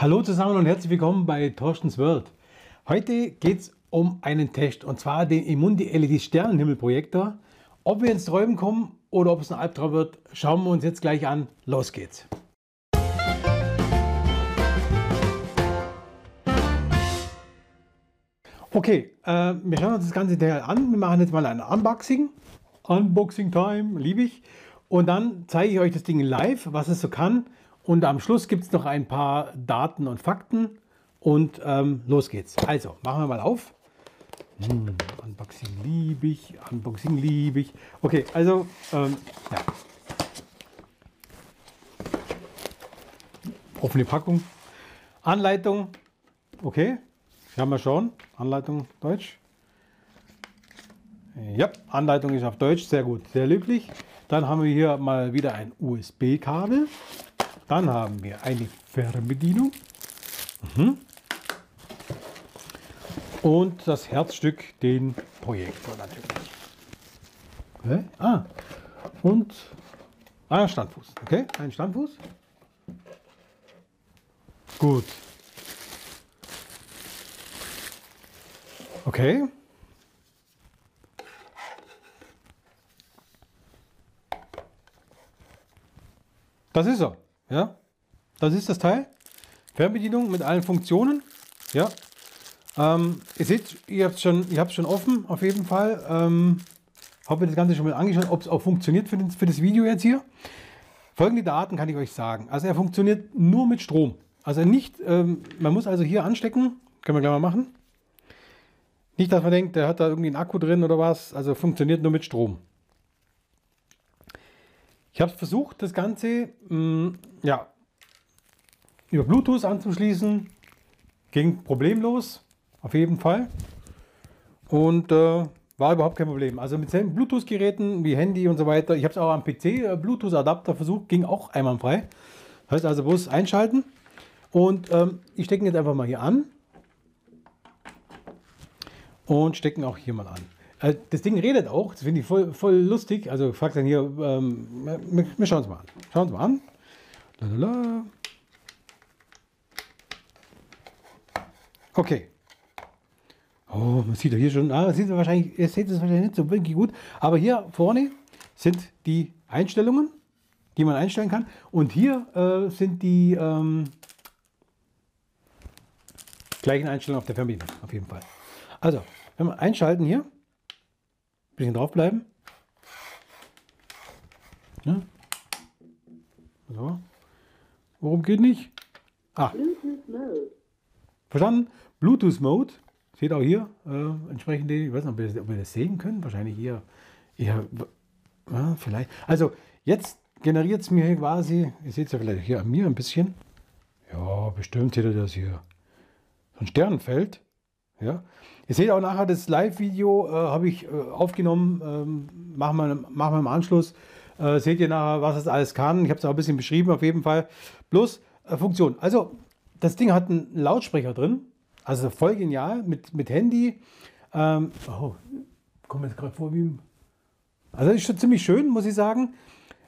Hallo zusammen und herzlich willkommen bei Torstens World. Heute geht es um einen Test und zwar den Immundi LED Sternenhimmelprojektor. Ob wir ins Träumen kommen oder ob es ein Albtraum wird, schauen wir uns jetzt gleich an. Los geht's! Okay, äh, wir schauen uns das ganze Teil an. Wir machen jetzt mal ein Unboxing. Unboxing Time, liebe ich. Und dann zeige ich euch das Ding live, was es so kann. Und am Schluss gibt es noch ein paar Daten und Fakten. Und ähm, los geht's. Also, machen wir mal auf. Hm, Unboxing liebe ich, Unboxing liebe ich. Okay, also, ähm, ja. Offene Packung. Anleitung. Okay, haben wir schon. Anleitung Deutsch. Ja, Anleitung ist auf Deutsch, sehr gut, sehr löblich. Dann haben wir hier mal wieder ein USB-Kabel. Dann haben wir eine Fernbedienung. Mhm. Und das Herzstück, den Projektor natürlich. Okay. Ah, und ah, Standfuß. Okay, ein Standfuß. Gut. Okay. Das ist er. Ja, das ist das Teil. Fernbedienung mit allen Funktionen. Ja. Ähm, ihr seht, ihr habt es schon, schon offen, auf jeden Fall. Ähm, habe mir das Ganze schon mal angeschaut, ob es auch funktioniert für, den, für das Video jetzt hier. Folgende Daten kann ich euch sagen. Also er funktioniert nur mit Strom. Also nicht, ähm, man muss also hier anstecken. Können wir gleich mal machen. Nicht, dass man denkt, der hat da irgendwie einen Akku drin oder was. Also funktioniert nur mit Strom. Ich habe versucht, das Ganze mh, mm, ja, über Bluetooth anzuschließen. Ging problemlos, auf jeden Fall. Und äh, war überhaupt kein Problem. Also mit Bluetooth-Geräten wie Handy und so weiter. Ich habe es auch am PC, äh, Bluetooth-Adapter versucht, ging auch einwandfrei. Das heißt also bloß einschalten. Und ähm, ich stecke ihn jetzt einfach mal hier an. Und stecken auch hier mal an. Äh, das Ding redet auch, das finde ich voll, voll lustig. Also fragt dann hier, ähm, wir, wir schauen es mal an. Schauen uns mal an. Lalala. Okay. Oh, man sieht doch hier schon, ah, sieht wahrscheinlich, ihr seht es wahrscheinlich nicht so wirklich gut, aber hier vorne sind die Einstellungen, die man einstellen kann. Und hier äh, sind die ähm, gleichen Einstellungen auf der Fernbedienung, auf jeden Fall. Also, wenn wir einschalten hier, bisschen draufbleiben. Ja. So. Warum geht nicht? Ah. Verstanden? Bluetooth Mode. Seht auch hier äh, entsprechende, ich weiß nicht, ob wir, das sehen können. Wahrscheinlich hier. Ja, ja vielleicht. Also jetzt generiert es mir hier quasi, ihr seht es ja vielleicht hier an mir ein bisschen. Ja, bestimmt ihr das hier. So ein Sternenfeld. Ja. Ihr seht auch nachher das Live-Video, äh, habe ich äh, aufgenommen, ähm, machen, wir, machen im Anschluss. Äh, seht ihr nachher, was es alles kann. Ich habe es auch ein bisschen beschrieben auf jeden Fall. Plus äh, Funktion. Also das Ding hat einen Lautsprecher drin, also voll genial mit, mit Handy. Ähm, oh, komme jetzt gerade vor wie... Also das ist schon ziemlich schön, muss ich sagen.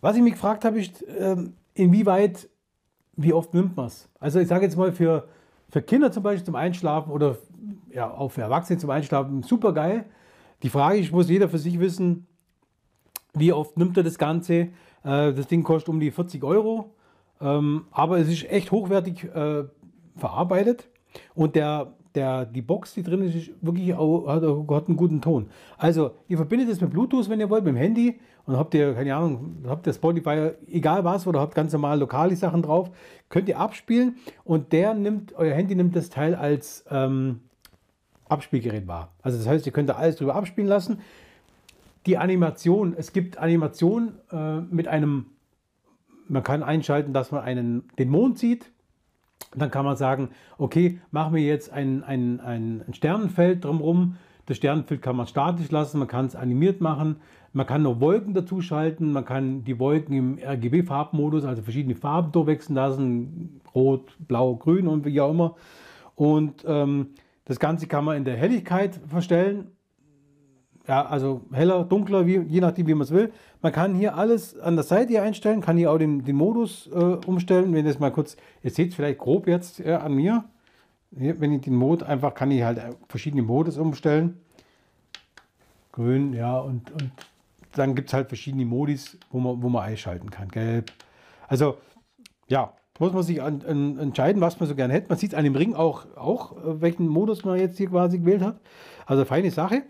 Was ich mich gefragt habe, ist, ähm, inwieweit, wie oft nimmt man es? Also ich sage jetzt mal für, für Kinder zum Beispiel zum Einschlafen oder ja, auch für Erwachsene zum Einschlafen super geil. Die Frage ist, muss jeder für sich wissen, wie oft nimmt er das Ganze. Äh, das Ding kostet um die 40 Euro, ähm, aber es ist echt hochwertig äh, verarbeitet und der, der, die Box, die drin ist, ist wirklich auch, hat, hat einen guten Ton. Also, ihr verbindet es mit Bluetooth, wenn ihr wollt, mit dem Handy und habt ihr, keine Ahnung, habt ihr Spotify, egal was, oder habt ganz normal lokale Sachen drauf, könnt ihr abspielen und der nimmt, euer Handy nimmt das Teil als ähm, Abspielgerät war. Also das heißt, ihr könnt da alles drüber abspielen lassen. Die Animation, es gibt Animationen äh, mit einem, man kann einschalten, dass man einen, den Mond sieht. Dann kann man sagen, okay, machen wir jetzt ein, ein, ein Sternenfeld drumherum. Das Sternenfeld kann man statisch lassen, man kann es animiert machen, man kann noch Wolken dazu schalten, man kann die Wolken im RGB-Farbmodus, also verschiedene Farben durchwechseln lassen, rot, blau, grün und wie auch immer. Und ähm, das Ganze kann man in der Helligkeit verstellen. ja, also heller, dunkler, wie, je nachdem, wie man es will. Man kann hier alles an der Seite einstellen, kann hier auch den, den Modus äh, umstellen. Wenn das mal kurz, ihr seht es vielleicht grob jetzt ja, an mir. Hier, wenn ich den Mode einfach, kann ich halt verschiedene Modus umstellen. Grün, ja, und, und dann gibt es halt verschiedene Modis, wo man, wo man einschalten kann. Gelb. Also, ja, muss man sich an, an, entscheiden, was man so gerne hätte. Man sieht an dem Ring auch, auch, äh, welchen Modus man jetzt hier quasi gewählt hat. Also feine Sache.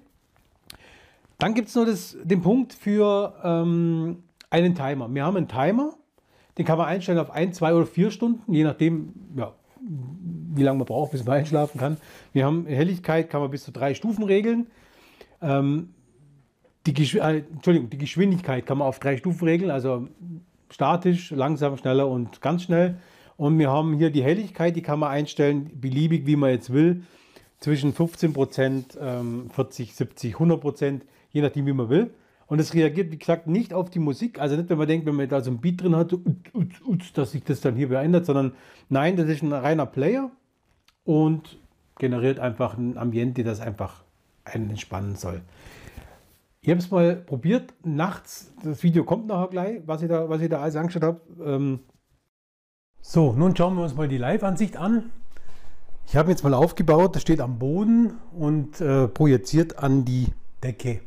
Dann gibt es noch das, den Punkt für ähm, einen Timer. Wir haben einen Timer, den kann man einstellen auf ein, zwei oder vier Stunden, je nachdem, ja, wie lange man braucht, bis man einschlafen kann. Wir haben Helligkeit, kann man bis zu drei Stufen regeln. Ähm, die, äh, Entschuldigung, die Geschwindigkeit kann man auf drei Stufen regeln, also statisch, langsam, schneller und ganz schnell. Und wir haben hier die Helligkeit, die kann man einstellen, beliebig, wie man jetzt will, zwischen 15 Prozent, 40, 70, 100 Prozent je nachdem, wie man will. Und es reagiert, wie gesagt, nicht auf die Musik. Also nicht, wenn man denkt, wenn man da so ein Beat drin hat, dass sich das dann hier verändert, sondern nein, das ist ein reiner Player und generiert einfach ein Ambiente, das einfach einen entspannen soll. Ich habe es mal probiert, nachts, das Video kommt nachher gleich, was ich da, was ich da alles angeschaut habe. Ähm so, nun schauen wir uns mal die Live-Ansicht an. Ich habe jetzt mal aufgebaut, das steht am Boden und äh, projiziert an die Decke.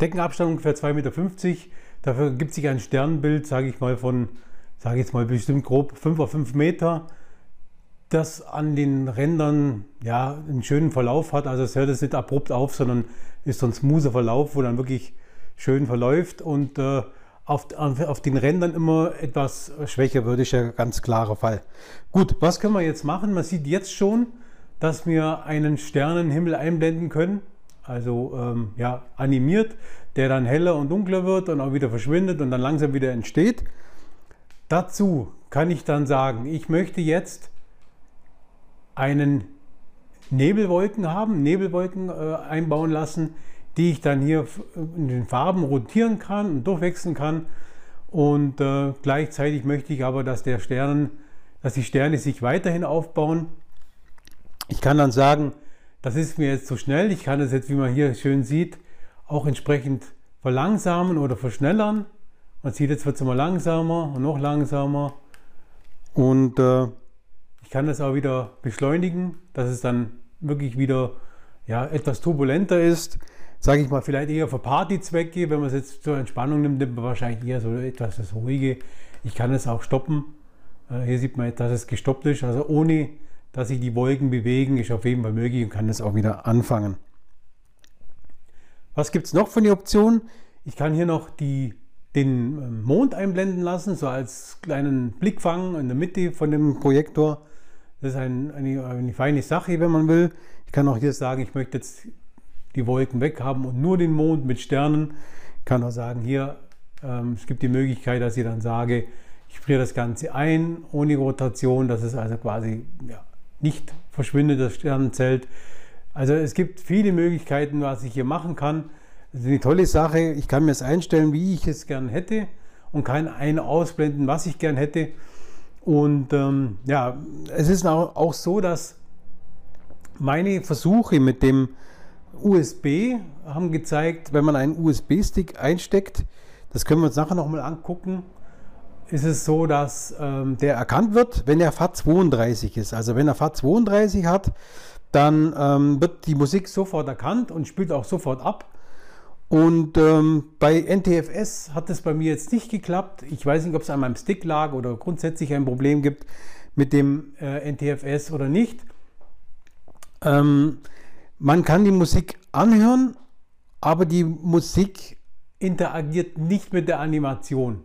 Deckenabstand ungefähr 2,50 Meter. Dafür gibt sich ein Sternbild, sage ich mal, von, sage ich jetzt mal bestimmt grob 5 auf 5 Meter, das an den Rändern ja, einen schönen Verlauf hat. Also es hört es nicht abrupt auf, sondern ist so ein smoother Verlauf, wo dann wirklich schön verläuft und äh, auf, auf, den Rändern immer etwas schwächer wird, ist ja ganz klarer Fall. Gut, was können wir jetzt machen? Man sieht jetzt schon, dass wir einen Sternenhimmel einblenden können also ähm, ja, animiert, der dann heller und dunkler wird und auch wieder verschwindet und dann langsam wieder entsteht. Dazu kann ich dann sagen, ich möchte jetzt einen Nebelwolken haben, Nebelwolken äh, einbauen lassen, die ich dann hier in den Farben rotieren kann und durchwechseln kann. Und äh, gleichzeitig möchte ich aber, dass der Stern, dass die Sterne sich weiterhin aufbauen. Ich kann dann sagen, das ist mir jetzt zu schnell. Ich kann es jetzt, wie man hier schön sieht, auch entsprechend verlangsamen oder verschnellern. Man sieht, jetzt wird es immer langsamer und noch langsamer. Und äh, ich kann das auch wieder beschleunigen, dass es dann wirklich wieder ja, etwas turbulenter ist. Sage ich mal, vielleicht eher für Partyzwecke. Wenn man es jetzt zur Entspannung nimmt, nimmt man wahrscheinlich eher so etwas das Ruhige. Ich kann es auch stoppen. Äh, hier sieht man, dass es gestoppt ist, also ohne dass sich die Wolken bewegen, ist auf jeden Fall möglich und kann das auch wieder anfangen. Was gibt es noch von den Optionen? Ich kann hier noch die, den ähm, Mond einblenden lassen, so als kleinen Blickfang in der Mitte von dem Projektor. Das ist ein, eine, eine feine Sache, wenn man will. Ich kann auch hier sagen, ich möchte jetzt die Wolken weg haben und nur den Mond mit Sternen. Ich kann auch sagen, hier, ähm, es gibt die Möglichkeit, dass ich dann sage, ich friere das Ganze ein ohne Rotation. Das ist also quasi ja, nicht verschwindet das Sternenzelt. Also es gibt viele Möglichkeiten, was ich hier machen kann. Das ist eine tolle Sache. Ich kann mir es einstellen, wie ich es gern hätte und kann ein ausblenden, was ich gern hätte. Und ähm, ja, es ist auch, auch so, dass meine Versuche mit dem USB haben gezeigt, wenn man einen USB-Stick einsteckt, das können wir uns nachher nochmal angucken, ist es so, dass ähm, der erkannt wird, wenn er FAT32 ist. Also wenn er FAT32 hat, dann ähm, wird die Musik sofort erkannt und spielt auch sofort ab. Und ähm, bei NTFS hat es bei mir jetzt nicht geklappt. Ich weiß nicht, ob es an meinem Stick lag oder grundsätzlich ein Problem gibt mit dem äh, NTFS oder nicht. Ähm, man kann die Musik anhören, aber die Musik interagiert nicht mit der Animation.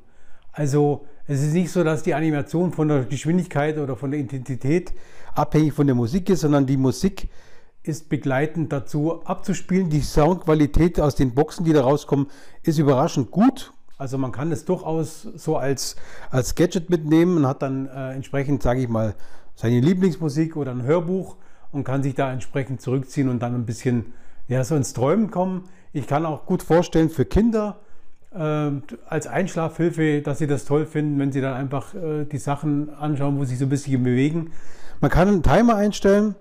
Also es ist nicht so, dass die Animation von der Geschwindigkeit oder von der Intensität abhängig von der Musik ist, sondern die Musik ist begleitend dazu abzuspielen. Die Soundqualität aus den Boxen, die da rauskommen, ist überraschend gut. Also man kann es durchaus so als, als Gadget mitnehmen und hat dann äh, entsprechend, sage ich mal, seine Lieblingsmusik oder ein Hörbuch und kann sich da entsprechend zurückziehen und dann ein bisschen ja, so ins Träumen kommen. Ich kann auch gut vorstellen für Kinder, äh, als Einschlafhilfe, dass sie das toll finden, wenn sie dann einfach äh, die Sachen anschauen, wo sie so ein bisschen bewegen. Man kann einen Timer einstellen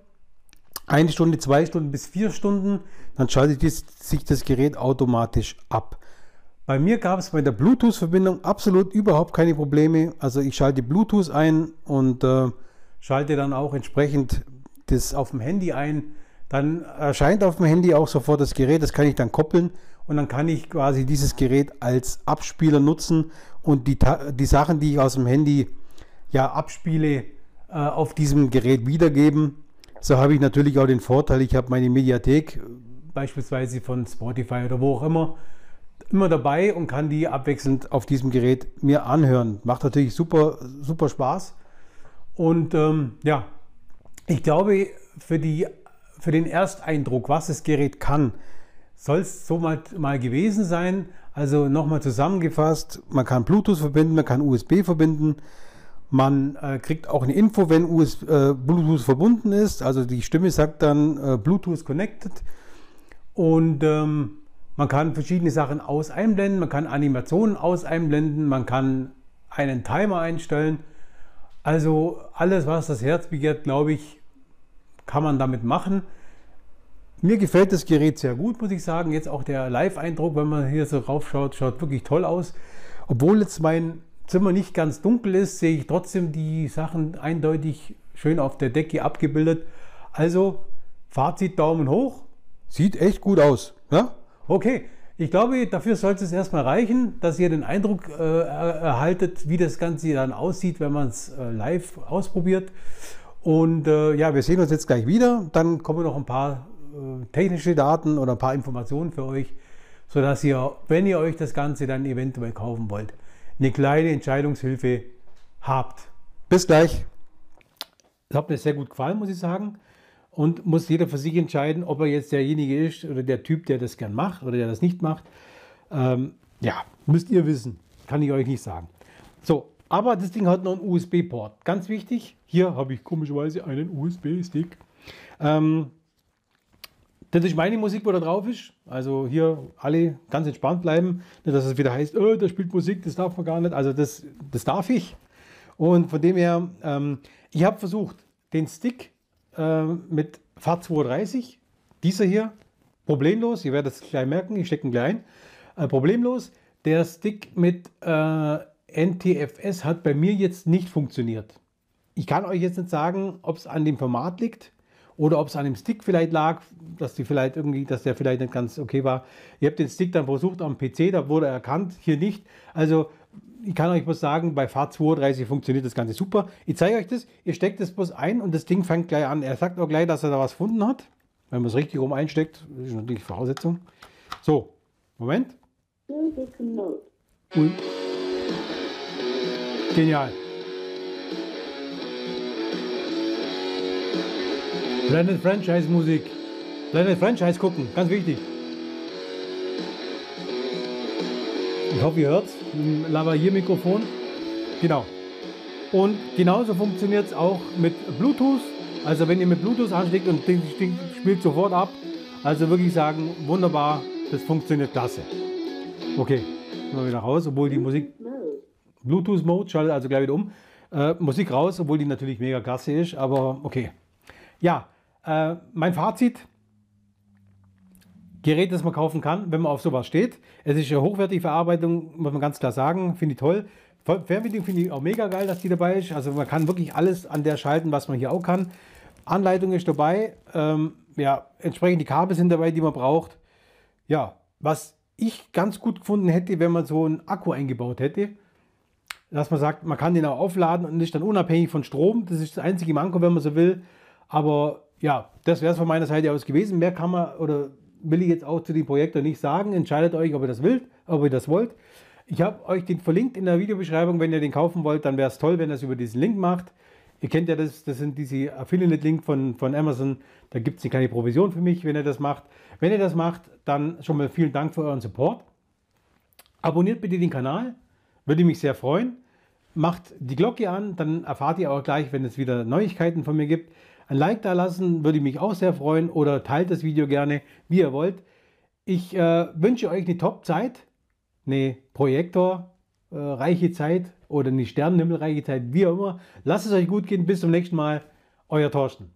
eine Stunde, zwei Stunden bis vier Stunden, dann schaltet sich das Gerät automatisch ab. Bei mir gab es bei der Bluetooth-Verbindung absolut überhaupt keine Probleme. Also ich schalte Bluetooth ein und äh, schalte dann auch entsprechend das auf dem Handy ein. Dann erscheint auf dem Handy auch sofort das Gerät, das kann ich dann koppeln und dann kann ich quasi dieses Gerät als Abspieler nutzen und die, die Sachen, die ich aus dem Handy ja abspiele, äh, auf diesem Gerät wiedergeben. So habe ich natürlich auch den Vorteil, ich habe meine Mediathek, beispielsweise von Spotify oder wo auch immer, immer dabei und kann die abwechselnd auf diesem Gerät mir anhören. Macht natürlich super, super Spaß. Und ähm, ja, ich glaube, für, die, für den Ersteindruck, was das Gerät kann, soll es so mal, mal gewesen sein. Also nochmal zusammengefasst, man kann Bluetooth verbinden, man kann USB verbinden, man äh, kriegt auch eine Info, wenn US, äh, Bluetooth verbunden ist. Also die Stimme sagt dann äh, Bluetooth connected. Und ähm, man kann verschiedene Sachen aus einblenden, man kann Animationen aus einblenden, man kann einen Timer einstellen. Also alles, was das Herz begehrt, glaube ich, kann man damit machen. Mir gefällt das Gerät sehr gut, muss ich sagen. Jetzt auch der Live-Eindruck, wenn man hier so raufschaut, schaut wirklich toll aus. Obwohl jetzt mein Zimmer nicht ganz dunkel ist, sehe ich trotzdem die Sachen eindeutig schön auf der Decke abgebildet. Also Fazit Daumen hoch. Sieht echt gut aus. Ja? Okay, ich glaube, dafür sollte es erstmal reichen, dass ihr den Eindruck äh, erhaltet, wie das Ganze dann aussieht, wenn man es äh, live ausprobiert. Und äh, ja, wir sehen uns jetzt gleich wieder. Dann kommen noch ein paar äh, technische Daten oder ein paar Informationen für euch, sodass ihr, wenn ihr euch das Ganze dann eventuell kaufen wollt, eine kleine Entscheidungshilfe habt. Bis gleich. Das hat mir sehr gut gefallen, muss ich sagen. Und muss jeder für sich entscheiden, ob er jetzt derjenige ist oder der Typ, der das gern macht oder der das nicht macht. Ähm, ja, müsst ihr wissen. Kann ich euch nicht sagen. So, aber das Ding hat noch einen USB-Port. Ganz wichtig. Hier habe ich komischerweise einen USB-Stick. Ähm, das ist meine Musik, wo da drauf ist. Also hier alle ganz entspannt bleiben. Nicht, dass es wieder heißt, oh, da spielt Musik, das darf man gar nicht. Also das, das darf ich. Und von dem her, ähm, ich habe versucht, den Stick äh, mit FAT230, dieser hier, problemlos, ihr werdet es gleich merken, ich stecke ihn gleich ein, äh, problemlos. Der Stick mit äh, NTFS hat bei mir jetzt nicht funktioniert. Ich kann euch jetzt nicht sagen, ob es an dem Format liegt oder ob es an dem Stick vielleicht lag, dass die vielleicht irgendwie, dass der vielleicht nicht ganz okay war. Ihr habt den Stick dann versucht am PC, da wurde er erkannt, hier nicht. Also ich kann euch bloß sagen, bei Fahrt 32 funktioniert das Ganze super. Ich zeige euch das, ihr steckt das bloß ein und das Ding fängt gleich an. Er sagt auch gleich, dass er da was gefunden hat. Wenn man es richtig rum einsteckt, das ist natürlich Voraussetzung. So, Moment. Und Genial. Blended Franchise Musik. Blended Franchise gucken, ganz wichtig. Ich hoffe, ihr hört es. Lavalier-Mikrofon. Genau. Und genauso funktioniert es auch mit Bluetooth. Also wenn ihr mit Bluetooth ansteckt und das Ding spielt sofort ab. Also wirklich sagen, wunderbar, das funktioniert klasse. Okay, mal wieder raus, obwohl die Musik Bluetooth-Mode, schaltet also gleich wieder um. Äh, Musik raus, obwohl die natürlich mega klasse ist, aber okay. Ja, äh, mein Fazit. Gerät, das man kaufen kann, wenn man auf sowas steht. Es ist eine hochwertige Verarbeitung, muss man ganz klar sagen. Finde ich toll. Fernbedienung finde ich auch mega geil, dass die dabei ist. Also man kann wirklich alles an der schalten, was man hier auch kann. Anleitung ist dabei. Ähm, ja, entsprechend die Kabel sind dabei, die man braucht. Ja, was ich ganz gut gefunden hätte, wenn man so einen Akku eingebaut hätte dass man sagt, man kann den auch aufladen und ist dann unabhängig von Strom. Das ist das einzige Manko, wenn man so will. Aber ja, das wäre es von meiner Seite aus gewesen. Mehr kann man oder will ich jetzt auch zu dem Projekt nicht sagen. Entscheidet euch, ob ihr das wollt, ob ihr das wollt. Ich habe euch den verlinkt in der Videobeschreibung. Wenn ihr den kaufen wollt, dann wäre es toll, wenn ihr es über diesen Link macht. Ihr kennt ja das, das sind diese Affiliate-Link von, von Amazon. Da gibt es keine Provision für mich, wenn ihr das macht. Wenn ihr das macht, dann schon mal vielen Dank für euren Support. Abonniert bitte den Kanal. Würde mich sehr freuen. Macht die Glocke an, dann erfahrt ihr auch gleich, wenn es wieder Neuigkeiten von mir gibt. Ein Like da lassen, würde mich auch sehr freuen oder teilt das Video gerne, wie ihr wollt. Ich äh, wünsche euch eine Top-Zeit, eine Projektor-reiche äh, Zeit oder eine Sternenhimmelreiche Zeit, wie auch immer. Lasst es euch gut gehen. Bis zum nächsten Mal. Euer Thorsten.